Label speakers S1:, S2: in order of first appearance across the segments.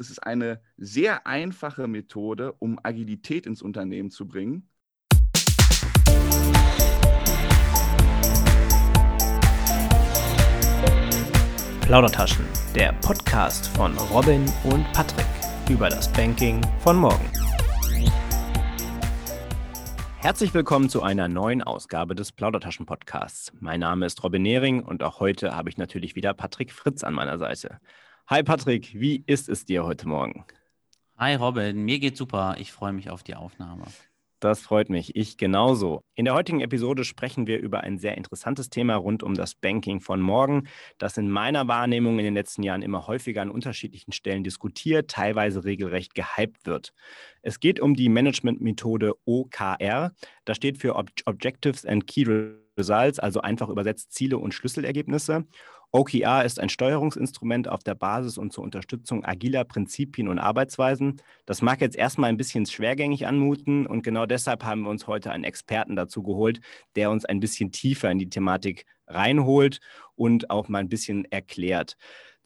S1: Es ist eine sehr einfache Methode, um Agilität ins Unternehmen zu bringen.
S2: Plaudertaschen, der Podcast von Robin und Patrick über das Banking von morgen. Herzlich willkommen zu einer neuen Ausgabe des Plaudertaschen Podcasts. Mein Name ist Robin Nehring und auch heute habe ich natürlich wieder Patrick Fritz an meiner Seite. Hi Patrick, wie ist es dir heute Morgen?
S3: Hi Robin, mir geht's super. Ich freue mich auf die Aufnahme.
S2: Das freut mich, ich genauso. In der heutigen Episode sprechen wir über ein sehr interessantes Thema rund um das Banking von morgen, das in meiner Wahrnehmung in den letzten Jahren immer häufiger an unterschiedlichen Stellen diskutiert, teilweise regelrecht gehypt wird. Es geht um die Managementmethode OKR. Das steht für Objectives and Key Results, also einfach übersetzt Ziele und Schlüsselergebnisse. OKR ist ein Steuerungsinstrument auf der Basis und zur Unterstützung agiler Prinzipien und Arbeitsweisen. Das mag jetzt erstmal ein bisschen schwergängig anmuten und genau deshalb haben wir uns heute einen Experten dazu geholt, der uns ein bisschen tiefer in die Thematik reinholt und auch mal ein bisschen erklärt.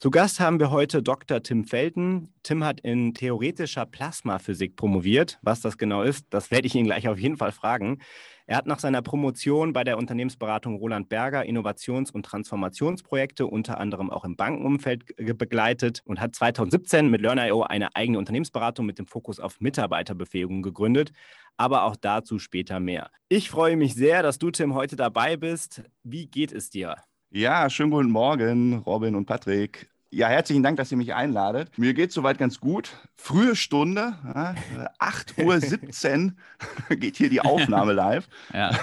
S2: Zu Gast haben wir heute Dr. Tim Felten. Tim hat in theoretischer Plasmaphysik promoviert. Was das genau ist, das werde ich ihn gleich auf jeden Fall fragen. Er hat nach seiner Promotion bei der Unternehmensberatung Roland Berger Innovations- und Transformationsprojekte unter anderem auch im Bankenumfeld begleitet und hat 2017 mit Learn.io eine eigene Unternehmensberatung mit dem Fokus auf Mitarbeiterbefähigung gegründet. Aber auch dazu später mehr. Ich freue mich sehr, dass du, Tim, heute dabei bist. Wie geht es dir?
S1: Ja, schönen guten Morgen, Robin und Patrick. Ja, herzlichen Dank, dass ihr mich einladet. Mir geht es soweit ganz gut. Frühe Stunde, ja, 8.17 Uhr geht hier die Aufnahme live. Ja.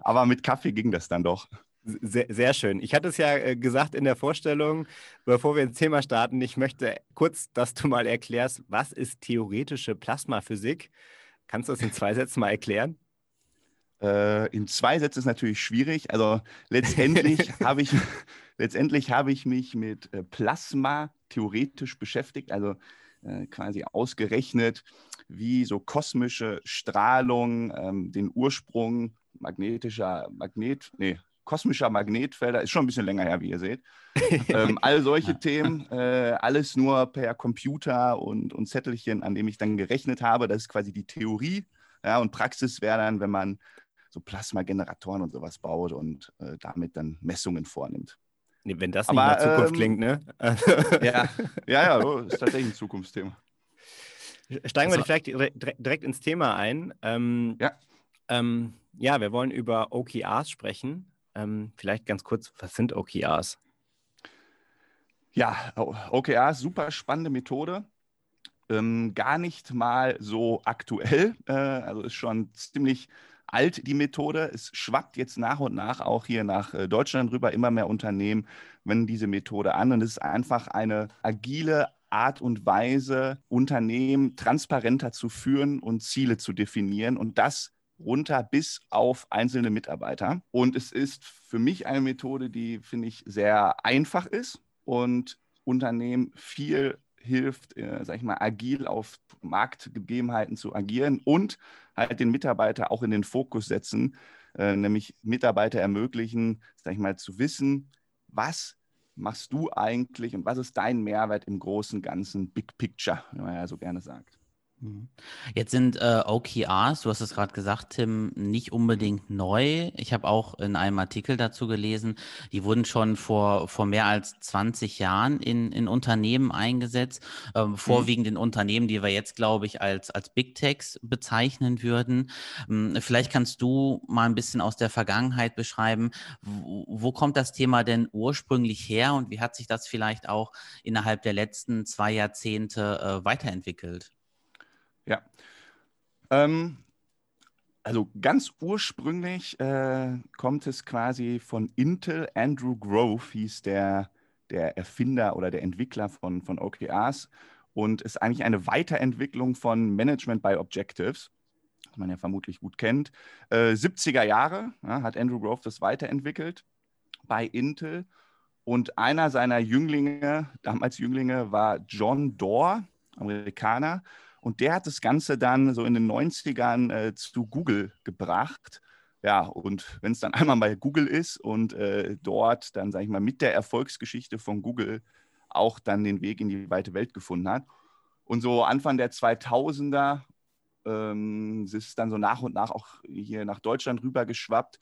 S1: Aber mit Kaffee ging das dann doch.
S2: Sehr, sehr, schön. Ich hatte es ja äh, gesagt in der Vorstellung, bevor wir ins Thema starten, ich möchte kurz, dass du mal erklärst, was ist theoretische Plasmaphysik? Kannst du das in zwei Sätzen mal erklären?
S1: Äh, in zwei Sätzen ist natürlich schwierig. Also letztendlich habe ich, letztendlich habe ich mich mit äh, Plasma theoretisch beschäftigt, also äh, quasi ausgerechnet, wie so kosmische Strahlung ähm, den Ursprung magnetischer Magnet, nee, kosmischer Magnetfelder, ist schon ein bisschen länger her, wie ihr seht. ähm, all solche Themen, äh, alles nur per Computer und, und Zettelchen, an dem ich dann gerechnet habe. Das ist quasi die Theorie. Ja, und Praxis wäre dann, wenn man so Plasmageneratoren und sowas baut und äh, damit dann Messungen vornimmt.
S2: Nee, wenn das nicht Aber, nach Zukunft ähm, klingt, ne?
S1: ja, ja, ja, ist tatsächlich ein Zukunftsthema.
S2: Steigen wir also, vielleicht direkt ins Thema ein. Ähm, ja. Ähm, ja, wir wollen über OKRs sprechen. Ähm, vielleicht ganz kurz, was sind OKRs?
S1: Ja, OKRs, super spannende Methode. Ähm, gar nicht mal so aktuell. Äh, also ist schon ziemlich alt, die Methode. Es schwappt jetzt nach und nach auch hier nach äh, Deutschland rüber. Immer mehr Unternehmen wenden diese Methode an. Und es ist einfach eine agile Art und Weise, Unternehmen transparenter zu führen und Ziele zu definieren. Und das runter bis auf einzelne Mitarbeiter. Und es ist für mich eine Methode, die, finde ich, sehr einfach ist und Unternehmen viel hilft, äh, sag ich mal, agil auf Marktgegebenheiten zu agieren und halt den Mitarbeiter auch in den Fokus setzen, äh, nämlich Mitarbeiter ermöglichen, sag ich mal, zu wissen, was machst du eigentlich und was ist dein Mehrwert im großen, ganzen Big Picture, wie man ja so gerne sagt.
S3: Mhm. Jetzt sind äh, OKRs, du hast es gerade gesagt, Tim, nicht unbedingt neu. Ich habe auch in einem Artikel dazu gelesen, die wurden schon vor, vor mehr als 20 Jahren in, in Unternehmen eingesetzt, ähm, mhm. vorwiegend in Unternehmen, die wir jetzt, glaube ich, als, als Big Techs bezeichnen würden. Ähm, vielleicht kannst du mal ein bisschen aus der Vergangenheit beschreiben, wo, wo kommt das Thema denn ursprünglich her und wie hat sich das vielleicht auch innerhalb der letzten zwei Jahrzehnte äh, weiterentwickelt?
S1: Ja. Ähm, also ganz ursprünglich äh, kommt es quasi von Intel. Andrew Grove hieß der, der Erfinder oder der Entwickler von, von OKRs und ist eigentlich eine Weiterentwicklung von Management by Objectives, was man ja vermutlich gut kennt. Äh, 70er Jahre ja, hat Andrew Grove das weiterentwickelt bei Intel. Und einer seiner Jünglinge, damals Jünglinge, war John Doerr, Amerikaner. Und der hat das Ganze dann so in den 90ern äh, zu Google gebracht. Ja, und wenn es dann einmal bei Google ist und äh, dort dann, sage ich mal, mit der Erfolgsgeschichte von Google auch dann den Weg in die weite Welt gefunden hat. Und so Anfang der 2000er ähm, ist es dann so nach und nach auch hier nach Deutschland rüber geschwappt.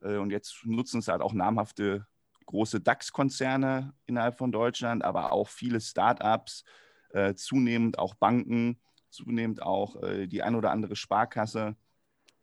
S1: Äh, und jetzt nutzen es halt auch namhafte große DAX-Konzerne innerhalb von Deutschland, aber auch viele Startups, äh, zunehmend auch Banken, zunehmend auch äh, die ein oder andere Sparkasse.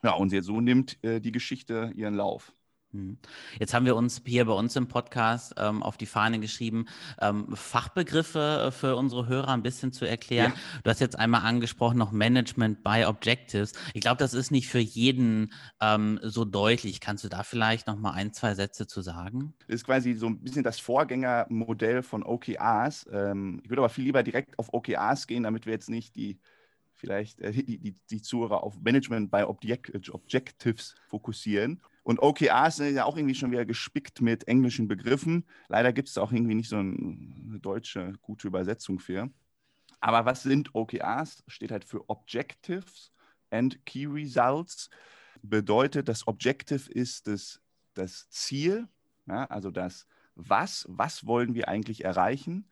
S1: Ja, und so nimmt äh, die Geschichte ihren Lauf.
S3: Mhm. Jetzt haben wir uns hier bei uns im Podcast ähm, auf die Fahne geschrieben, ähm, Fachbegriffe äh, für unsere Hörer ein bisschen zu erklären. Ja. Du hast jetzt einmal angesprochen, noch Management by Objectives. Ich glaube, das ist nicht für jeden ähm, so deutlich. Kannst du da vielleicht noch mal ein, zwei Sätze zu sagen?
S1: Das ist quasi so ein bisschen das Vorgängermodell von OKRs. Ähm, ich würde aber viel lieber direkt auf OKRs gehen, damit wir jetzt nicht die vielleicht äh, die, die, die Zuhörer auf Management by Object Objectives fokussieren. Und OKRs sind ja auch irgendwie schon wieder gespickt mit englischen Begriffen. Leider gibt es auch irgendwie nicht so eine deutsche gute Übersetzung für. Aber was sind OKRs? Steht halt für Objectives and Key Results. Bedeutet, das Objective ist das, das Ziel, ja, also das Was, was wollen wir eigentlich erreichen?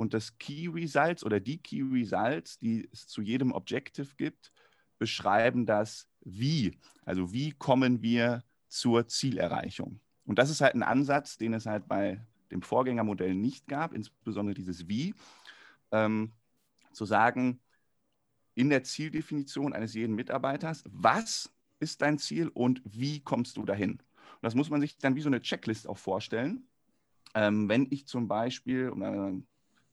S1: Und das Key Results oder die Key Results, die es zu jedem Objective gibt, beschreiben das Wie. Also wie kommen wir zur Zielerreichung. Und das ist halt ein Ansatz, den es halt bei dem Vorgängermodell nicht gab, insbesondere dieses Wie, ähm, zu sagen, in der Zieldefinition eines jeden Mitarbeiters, was ist dein Ziel und wie kommst du dahin? Und das muss man sich dann wie so eine Checklist auch vorstellen. Ähm, wenn ich zum Beispiel, um äh,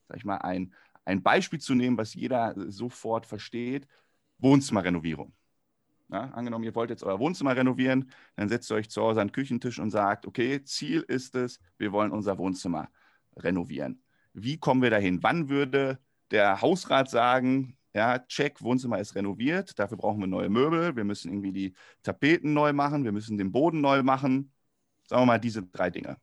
S1: sag ich mal, ein, ein Beispiel zu nehmen, was jeder sofort versteht, Wohnzimmerrenovierung. Ja, angenommen, ihr wollt jetzt euer Wohnzimmer renovieren, dann setzt ihr euch zu Hause an den Küchentisch und sagt, okay, Ziel ist es, wir wollen unser Wohnzimmer renovieren. Wie kommen wir dahin? Wann würde der Hausrat sagen, ja, check, Wohnzimmer ist renoviert, dafür brauchen wir neue Möbel, wir müssen irgendwie die Tapeten neu machen, wir müssen den Boden neu machen. Sagen wir mal diese drei Dinge.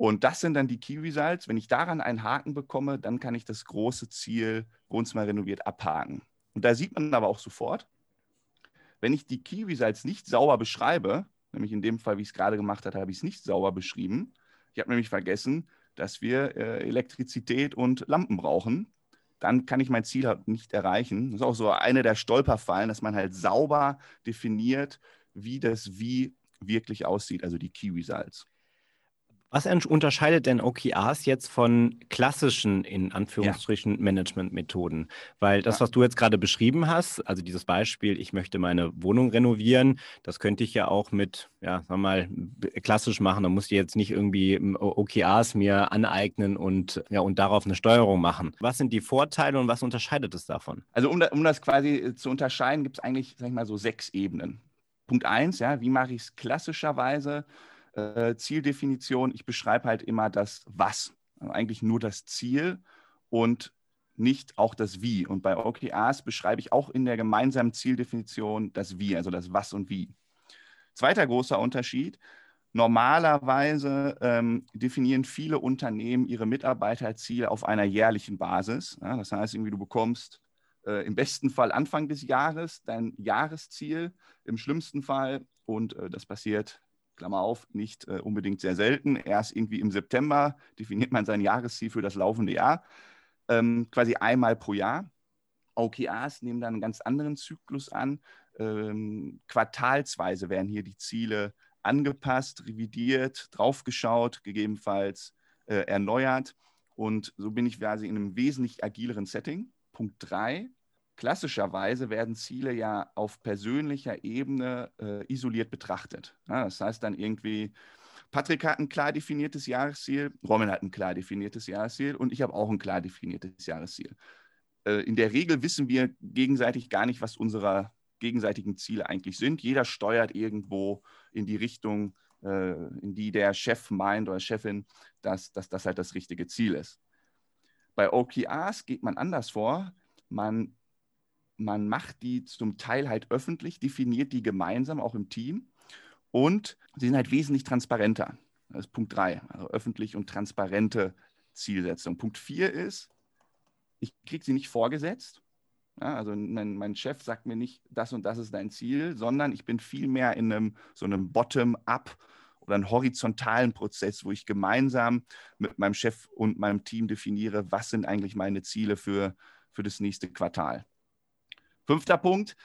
S1: Und das sind dann die Key Results. Wenn ich daran einen Haken bekomme, dann kann ich das große Ziel Wohnzimmer renoviert abhaken. Und da sieht man aber auch sofort, wenn ich die Key Results nicht sauber beschreibe, nämlich in dem Fall, wie ich es gerade gemacht habe, habe ich es nicht sauber beschrieben. Ich habe nämlich vergessen, dass wir äh, Elektrizität und Lampen brauchen. Dann kann ich mein Ziel halt nicht erreichen. Das ist auch so eine der Stolperfallen, dass man halt sauber definiert, wie das Wie wirklich aussieht, also die Key Results.
S2: Was unterscheidet denn OKRs jetzt von klassischen, in Anführungsstrichen, ja. Managementmethoden? Weil das, ja. was du jetzt gerade beschrieben hast, also dieses Beispiel, ich möchte meine Wohnung renovieren, das könnte ich ja auch mit, ja, sagen wir mal, klassisch machen. Da muss ich jetzt nicht irgendwie OKRs mir aneignen und, ja, und darauf eine Steuerung machen. Was sind die Vorteile und was unterscheidet es davon?
S1: Also, um, da, um das quasi äh, zu unterscheiden, gibt es eigentlich, sag ich mal, so sechs Ebenen. Punkt eins, ja, wie mache ich es klassischerweise? Äh, Zieldefinition, ich beschreibe halt immer das Was, also eigentlich nur das Ziel und nicht auch das Wie. Und bei OKRs beschreibe ich auch in der gemeinsamen Zieldefinition das Wie, also das Was und Wie. Zweiter großer Unterschied. Normalerweise ähm, definieren viele Unternehmen ihre Mitarbeiterziele auf einer jährlichen Basis. Ja, das heißt, irgendwie du bekommst äh, im besten Fall Anfang des Jahres dein Jahresziel, im schlimmsten Fall, und äh, das passiert Klammer auf, nicht äh, unbedingt sehr selten. Erst irgendwie im September definiert man sein Jahresziel für das laufende Jahr, ähm, quasi einmal pro Jahr. OKRs nehmen dann einen ganz anderen Zyklus an. Ähm, quartalsweise werden hier die Ziele angepasst, revidiert, draufgeschaut, gegebenenfalls äh, erneuert. Und so bin ich quasi in einem wesentlich agileren Setting. Punkt 3, klassischerweise werden Ziele ja auf persönlicher Ebene äh, isoliert betrachtet. Ja, das heißt dann irgendwie, Patrick hat ein klar definiertes Jahresziel, Roman hat ein klar definiertes Jahresziel und ich habe auch ein klar definiertes Jahresziel. Äh, in der Regel wissen wir gegenseitig gar nicht, was unsere gegenseitigen Ziele eigentlich sind. Jeder steuert irgendwo in die Richtung, äh, in die der Chef meint oder Chefin, dass, dass das halt das richtige Ziel ist. Bei OKRs geht man anders vor. Man man macht die zum Teil halt öffentlich, definiert die gemeinsam, auch im Team. Und sie sind halt wesentlich transparenter. Das ist Punkt 3, also öffentlich und transparente Zielsetzung. Punkt 4 ist, ich kriege sie nicht vorgesetzt. Ja, also mein, mein, Chef sagt mir nicht, das und das ist dein Ziel, sondern ich bin viel mehr in einem so einem Bottom-up oder einen horizontalen Prozess, wo ich gemeinsam mit meinem Chef und meinem Team definiere, was sind eigentlich meine Ziele für, für das nächste Quartal. Fünfter Punkt,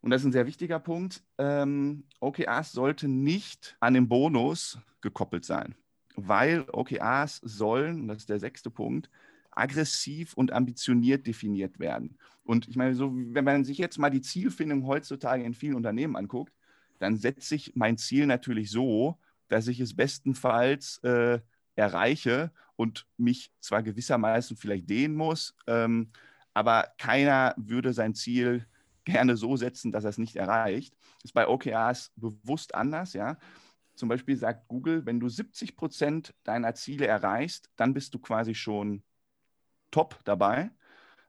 S1: und das ist ein sehr wichtiger Punkt, ähm, OKRs sollte nicht an den Bonus gekoppelt sein, weil OKRs sollen, und das ist der sechste Punkt, aggressiv und ambitioniert definiert werden. Und ich meine, so, wenn man sich jetzt mal die Zielfindung heutzutage in vielen Unternehmen anguckt, dann setze ich mein Ziel natürlich so, dass ich es bestenfalls äh, erreiche und mich zwar gewissermaßen vielleicht dehnen muss, ähm, aber keiner würde sein Ziel gerne so setzen, dass er es nicht erreicht. Ist bei OKRs bewusst anders, ja. Zum Beispiel sagt Google, wenn du 70 Prozent deiner Ziele erreichst, dann bist du quasi schon top dabei.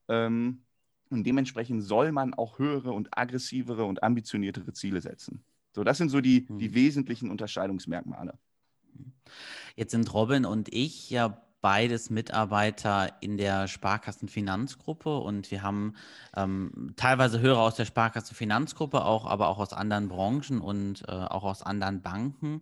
S1: Ähm, und dementsprechend soll man auch höhere und aggressivere und ambitioniertere Ziele setzen. So, das sind so die, die hm. wesentlichen Unterscheidungsmerkmale.
S3: Jetzt sind Robin und ich ja beides Mitarbeiter in der Sparkassenfinanzgruppe und wir haben ähm, teilweise Hörer aus der Sparkassenfinanzgruppe, auch, aber auch aus anderen Branchen und äh, auch aus anderen Banken.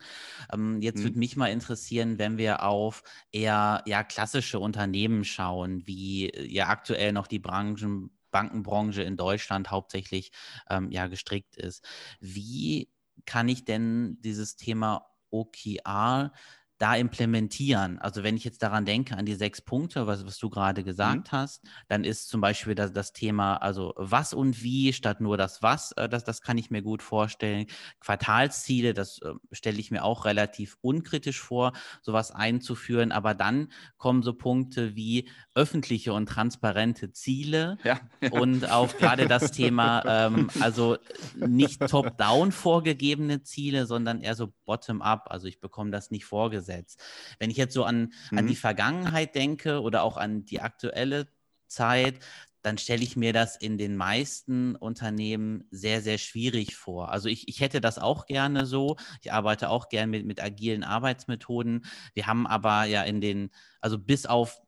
S3: Ähm, jetzt mhm. würde mich mal interessieren, wenn wir auf eher ja, klassische Unternehmen schauen, wie äh, ja aktuell noch die Branchen Bankenbranche in Deutschland hauptsächlich ähm, ja gestrickt ist. Wie kann ich denn dieses Thema OKR da implementieren? Also wenn ich jetzt daran denke, an die sechs Punkte, was, was du gerade gesagt mhm. hast, dann ist zum Beispiel das, das Thema, also was und wie statt nur das was, äh, das, das kann ich mir gut vorstellen. Quartalsziele, das äh, stelle ich mir auch relativ unkritisch vor, sowas einzuführen. Aber dann kommen so Punkte wie öffentliche und transparente Ziele ja, ja. und auch gerade das Thema, ähm, also nicht top-down vorgegebene Ziele, sondern eher so bottom-up. Also ich bekomme das nicht vorgesetzt umgesetzt. Wenn ich jetzt so an, mhm. an die Vergangenheit denke oder auch an die aktuelle Zeit, dann stelle ich mir das in den meisten Unternehmen sehr, sehr schwierig vor. Also ich, ich hätte das auch gerne so. Ich arbeite auch gerne mit, mit agilen Arbeitsmethoden. Wir haben aber ja in den, also bis auf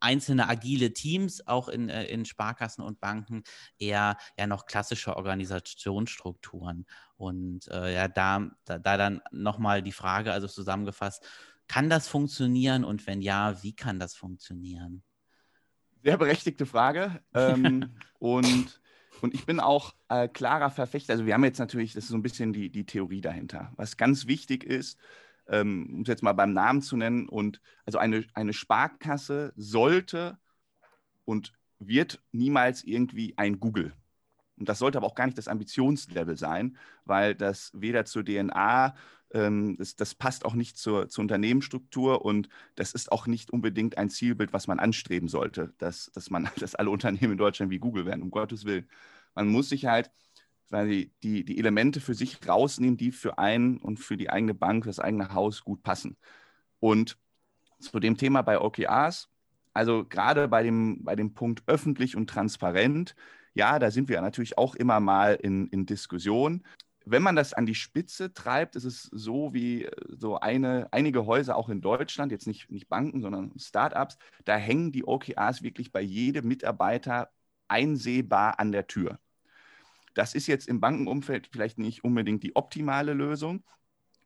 S3: einzelne agile Teams, auch in, äh, in Sparkassen und Banken, eher ja noch klassische Organisationsstrukturen. Und äh, ja, da, da, da dann nochmal die Frage, also zusammengefasst, kann das funktionieren und wenn ja, wie kann das funktionieren?
S1: Sehr berechtigte Frage. ähm, und, und ich bin auch äh, klarer Verfechter. Also wir haben jetzt natürlich, das ist so ein bisschen die, die Theorie dahinter. Was ganz wichtig ist, ähm, um es jetzt mal beim Namen zu nennen, und also eine, eine Sparkasse sollte und wird niemals irgendwie ein Google. Und das sollte aber auch gar nicht das Ambitionslevel sein, weil das weder zur DNA, ähm, das, das, passt auch nicht zur, zur Unternehmensstruktur und das ist auch nicht unbedingt ein Zielbild, was man anstreben sollte, dass, dass, man, dass alle Unternehmen in Deutschland wie Google werden, um Gottes Willen. Man muss sich halt die, die Elemente für sich rausnehmen, die für einen und für die eigene Bank, das eigene Haus gut passen. Und zu dem Thema bei OKRs, also gerade bei dem, bei dem Punkt öffentlich und transparent, ja, da sind wir natürlich auch immer mal in, in Diskussion. Wenn man das an die Spitze treibt, ist es so wie äh, so eine, einige Häuser auch in Deutschland, jetzt nicht, nicht Banken, sondern Startups, da hängen die OKRs wirklich bei jedem Mitarbeiter einsehbar an der Tür. Das ist jetzt im Bankenumfeld vielleicht nicht unbedingt die optimale Lösung.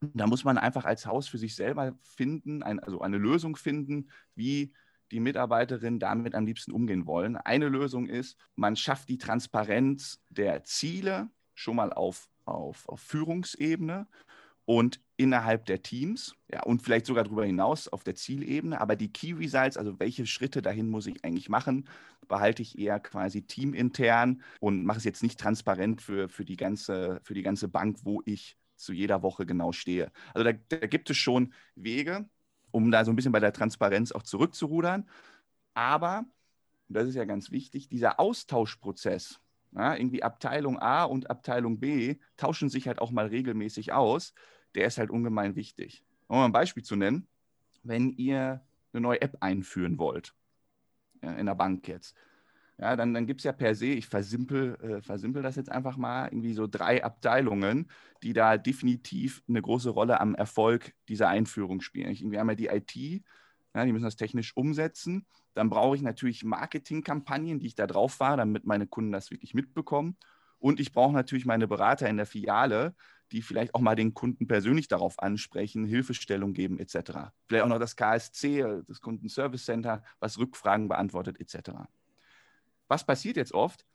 S1: Da muss man einfach als Haus für sich selber finden, ein, also eine Lösung finden, wie die Mitarbeiterinnen damit am liebsten umgehen wollen. Eine Lösung ist, man schafft die Transparenz der Ziele schon mal auf, auf, auf Führungsebene und innerhalb der Teams ja, und vielleicht sogar darüber hinaus auf der Zielebene. Aber die Key Results, also welche Schritte dahin muss ich eigentlich machen, behalte ich eher quasi teamintern und mache es jetzt nicht transparent für, für, die, ganze, für die ganze Bank, wo ich zu jeder Woche genau stehe. Also da, da gibt es schon Wege, um da so ein bisschen bei der Transparenz auch zurückzurudern. Aber, das ist ja ganz wichtig, dieser Austauschprozess, ja, irgendwie Abteilung A und Abteilung B tauschen sich halt auch mal regelmäßig aus der ist halt ungemein wichtig. Um mal ein Beispiel zu nennen, wenn ihr eine neue App einführen wollt, ja, in der Bank jetzt, ja, dann, dann gibt es ja per se, ich versimpel, äh, versimpel das jetzt einfach mal, irgendwie so drei Abteilungen, die da definitiv eine große Rolle am Erfolg dieser Einführung spielen. Ich, irgendwie einmal die IT, ja, die müssen das technisch umsetzen. Dann brauche ich natürlich Marketingkampagnen, die ich da drauf fahre, damit meine Kunden das wirklich mitbekommen. Und ich brauche natürlich meine Berater in der Filiale, die vielleicht auch mal den Kunden persönlich darauf ansprechen, Hilfestellung geben etc. Vielleicht auch noch das KSC, das Kundenservice Center, was Rückfragen beantwortet etc. Was passiert jetzt oft?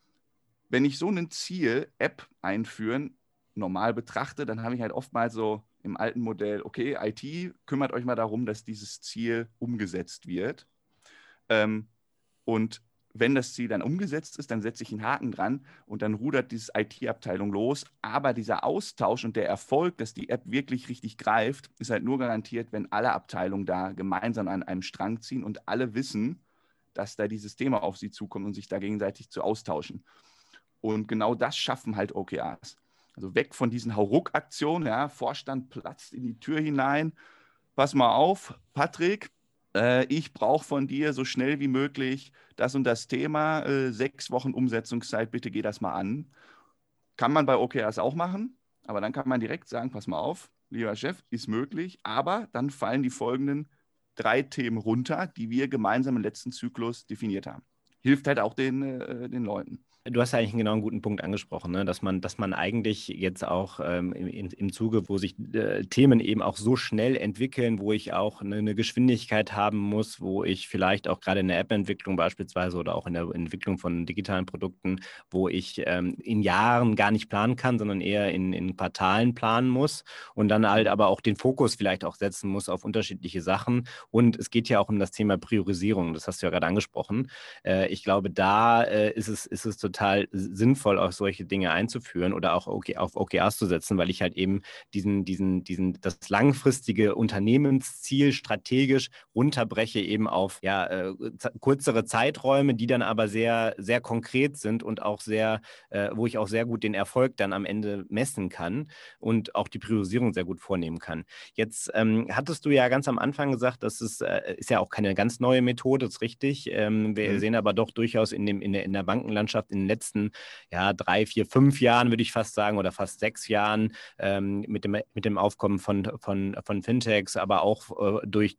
S1: Wenn ich so ein Ziel, App einführen, normal betrachte, dann habe ich halt oftmals so im alten Modell, okay, IT kümmert euch mal darum, dass dieses Ziel umgesetzt wird. Ähm, und wenn das Ziel dann umgesetzt ist, dann setze ich einen Haken dran und dann rudert diese IT-Abteilung los. Aber dieser Austausch und der Erfolg, dass die App wirklich richtig greift, ist halt nur garantiert, wenn alle Abteilungen da gemeinsam an einem Strang ziehen und alle wissen, dass da dieses Thema auf sie zukommt und sich da gegenseitig zu austauschen. Und genau das schaffen halt OKRs. Also weg von diesen Hauruck-Aktionen, ja, Vorstand platzt in die Tür hinein. Pass mal auf, Patrick, äh, ich brauche von dir so schnell wie möglich das und das Thema, äh, sechs Wochen Umsetzungszeit, bitte geh das mal an. Kann man bei OKRs auch machen, aber dann kann man direkt sagen, pass mal auf, lieber Chef, ist möglich, aber dann fallen die folgenden drei Themen runter, die wir gemeinsam im letzten Zyklus definiert haben. Hilft halt auch den, äh, den Leuten.
S2: Du hast eigentlich genau einen guten Punkt angesprochen, ne? dass, man, dass man eigentlich jetzt auch ähm, im, im Zuge, wo sich äh, Themen eben auch so schnell entwickeln, wo ich auch eine, eine, Geschwindigkeit haben muss, wo ich vielleicht auch gerade in der App-Entwicklung beispielsweise oder auch in der Entwicklung von digitalen Produkten, wo ich ähm, in Jahren gar nicht planen kann, sondern eher in, in Quartalen planen muss und dann halt aber auch den Fokus vielleicht auch setzen muss auf unterschiedliche Sachen. Und es geht ja auch um das Thema Priorisierung, das hast du ja gerade angesprochen. Äh, ich glaube, da äh, ist, es, ist es total total sinnvoll, auch solche Dinge einzuführen oder auch okay, auf OKRs zu setzen, weil ich halt eben diesen, diesen, diesen, das langfristige Unternehmensziel strategisch runterbreche eben auf ja, äh, kürzere Zeiträume, die dann aber sehr, sehr konkret sind und auch sehr, äh, wo ich auch sehr gut den Erfolg dann am Ende messen kann und auch die Priorisierung sehr gut vornehmen kann. Jetzt ähm, hattest du ja ganz am Anfang gesagt, das ist, äh, ist ja auch keine ganz neue Methode, das ist richtig. Ähm, wir mhm. sehen aber doch durchaus in, dem, in, der, in der Bankenlandschaft in den letzten ja, drei, vier, fünf Jahren, würde ich fast sagen, oder fast sechs Jahren ähm, mit, dem, mit dem Aufkommen von, von, von Fintechs, aber auch äh, durch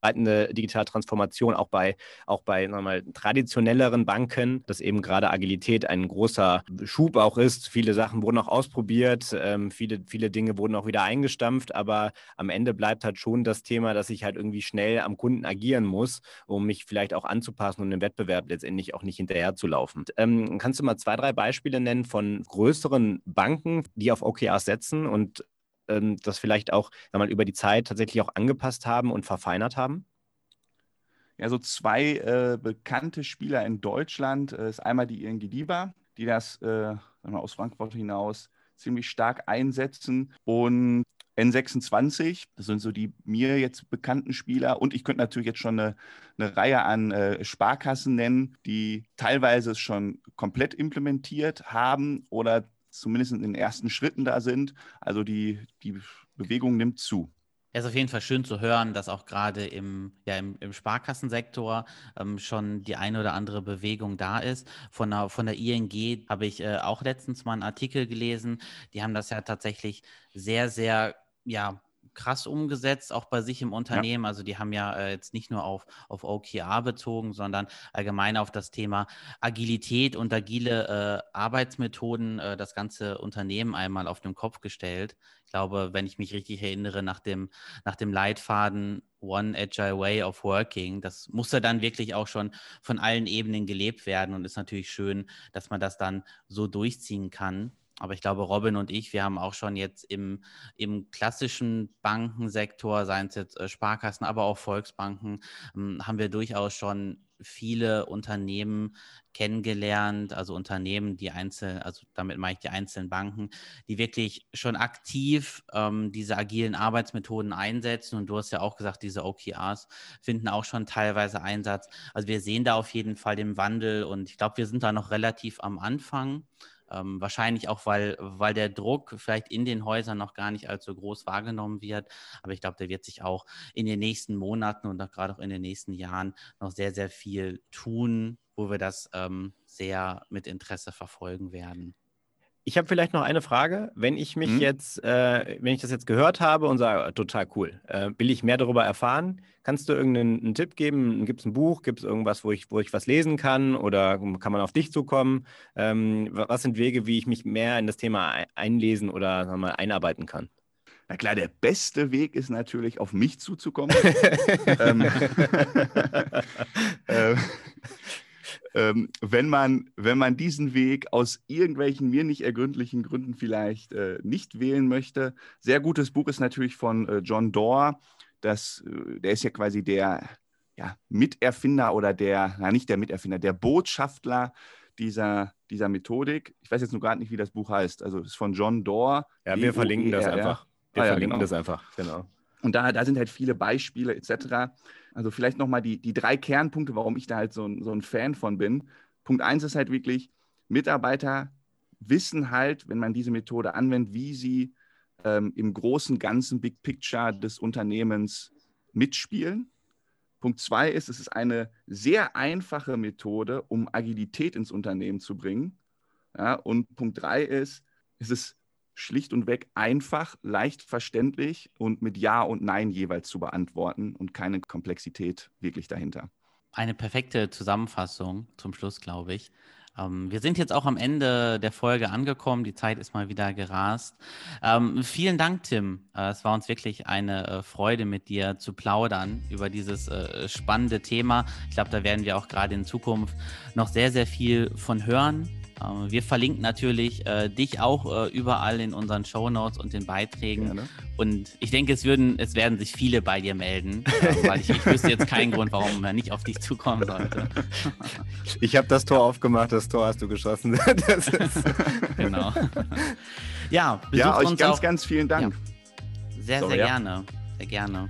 S2: Fortschritte fortschreitende Digitaltransformation auch bei, auch bei mal, traditionelleren Banken, dass eben gerade Agilität ein großer Schub auch ist. Viele Sachen wurden auch ausprobiert, ähm, viele, viele Dinge wurden auch wieder eingestampft, aber am Ende bleibt halt schon das Thema, dass ich halt irgendwie schnell am Kunden agieren muss, um mich vielleicht auch anzupassen und im Wettbewerb letztendlich auch nicht hinterherzulaufen. Ähm, kannst du mal zwei, drei Beispiele nennen von größeren Banken, die auf OKRs setzen und ähm, das vielleicht auch mal, über die Zeit tatsächlich auch angepasst haben und verfeinert haben?
S1: Ja, so zwei äh, bekannte Spieler in Deutschland äh, ist einmal die ING DIBA, die das äh, aus Frankfurt hinaus ziemlich stark einsetzen und N26, das sind so die mir jetzt bekannten Spieler. Und ich könnte natürlich jetzt schon eine, eine Reihe an äh, Sparkassen nennen, die teilweise es schon komplett implementiert haben oder zumindest in den ersten Schritten da sind. Also die, die Bewegung nimmt zu.
S3: Es ist auf jeden Fall schön zu hören, dass auch gerade im, ja, im, im Sparkassensektor ähm, schon die eine oder andere Bewegung da ist. Von der, von der ING habe ich äh, auch letztens mal einen Artikel gelesen. Die haben das ja tatsächlich sehr, sehr ja, krass umgesetzt, auch bei sich im Unternehmen. Ja. Also die haben ja äh, jetzt nicht nur auf, auf OKR bezogen, sondern allgemein auf das Thema Agilität und agile äh, Arbeitsmethoden äh, das ganze Unternehmen einmal auf den Kopf gestellt. Ich glaube, wenn ich mich richtig erinnere, nach dem, nach dem Leitfaden One Agile Way of Working, das musste dann wirklich auch schon von allen Ebenen gelebt werden und ist natürlich schön, dass man das dann so durchziehen kann. Aber ich glaube, Robin und ich, wir haben auch schon jetzt im, im klassischen Bankensektor, seien es jetzt äh, Sparkassen, aber auch Volksbanken, ähm, haben wir durchaus schon viele Unternehmen kennengelernt, also Unternehmen, die einzeln, also damit meine ich die einzelnen Banken, die wirklich schon aktiv ähm, diese agilen Arbeitsmethoden einsetzen. Und du hast ja auch gesagt, diese OKRs finden auch schon teilweise Einsatz. Also wir sehen da auf jeden Fall den Wandel und ich glaube, wir sind da noch relativ am Anfang. Ähm, wahrscheinlich auch, weil, weil der Druck vielleicht in den Häusern noch gar nicht allzu groß wahrgenommen wird. Aber ich glaube, der wird sich auch in den nächsten Monaten und auch gerade auch in den nächsten Jahren noch sehr, sehr viel tun, wo wir das ähm, sehr mit Interesse verfolgen werden.
S2: Ich habe vielleicht noch eine Frage. Wenn ich mich hm? jetzt, äh, wenn ich das jetzt gehört habe und sage, total cool, äh, will ich mehr darüber erfahren, kannst du irgendeinen Tipp geben? Gibt es ein Buch? Gibt es irgendwas, wo ich, wo ich was lesen kann? Oder kann man auf dich zukommen? Ähm, was sind Wege, wie ich mich mehr in das Thema einlesen oder mal, einarbeiten kann?
S1: Na klar, der beste Weg ist natürlich, auf mich zuzukommen. ähm, äh, ähm, wenn, man, wenn man diesen Weg aus irgendwelchen mir nicht ergründlichen Gründen vielleicht äh, nicht wählen möchte. Sehr gutes Buch ist natürlich von äh, John Doerr. Das, äh, der ist ja quasi der ja, Miterfinder oder der, na nicht der Miterfinder, der Botschafter dieser, dieser Methodik. Ich weiß jetzt nur gerade nicht, wie das Buch heißt. Also es ist von John Doerr.
S2: Ja, wir verlinken das einfach. Wir ah, ja, verlinken genau. das einfach, genau.
S1: Und da, da sind halt viele Beispiele etc. Also vielleicht nochmal die, die drei Kernpunkte, warum ich da halt so ein, so ein Fan von bin. Punkt eins ist halt wirklich, Mitarbeiter wissen halt, wenn man diese Methode anwendet, wie sie ähm, im großen, ganzen Big Picture des Unternehmens mitspielen. Punkt zwei ist, es ist eine sehr einfache Methode, um Agilität ins Unternehmen zu bringen. Ja, und Punkt drei ist, es ist schlicht und weg einfach, leicht verständlich und mit Ja und Nein jeweils zu beantworten und keine Komplexität wirklich dahinter.
S3: Eine perfekte Zusammenfassung zum Schluss, glaube ich. Ähm, wir sind jetzt auch am Ende der Folge angekommen. Die Zeit ist mal wieder gerast. Ähm, vielen Dank, Tim. Äh, es war uns wirklich eine äh, Freude, mit dir zu plaudern über dieses äh, spannende Thema. Ich glaube, da werden wir auch gerade in Zukunft noch sehr, sehr viel von hören. Ähm, wir verlinken natürlich äh, dich auch äh, überall in unseren Show Notes und den Beiträgen. Gerne. Und ich denke, es, würden, es werden sich viele bei dir melden, äh, weil ich, ich wüsste jetzt keinen Grund, warum er nicht auf dich zukommen sollte.
S2: ich habe das Tor aufgemacht, das Tor hast du geschossen.
S3: genau. Ja,
S1: ja euch ganz, auch, ganz vielen Dank.
S3: Ja. Sehr, Sorry, sehr gerne. Sehr gerne.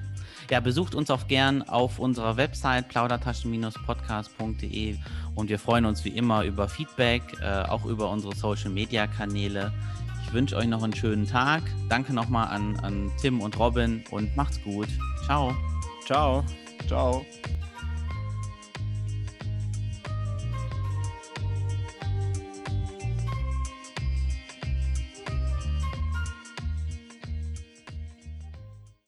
S3: Ja, besucht uns auch gern auf unserer Website plaudertaschen-podcast.de und wir freuen uns wie immer über Feedback, äh, auch über unsere Social Media Kanäle. Ich wünsche euch noch einen schönen Tag. Danke nochmal an, an Tim und Robin und macht's gut. Ciao.
S2: Ciao.
S1: Ciao.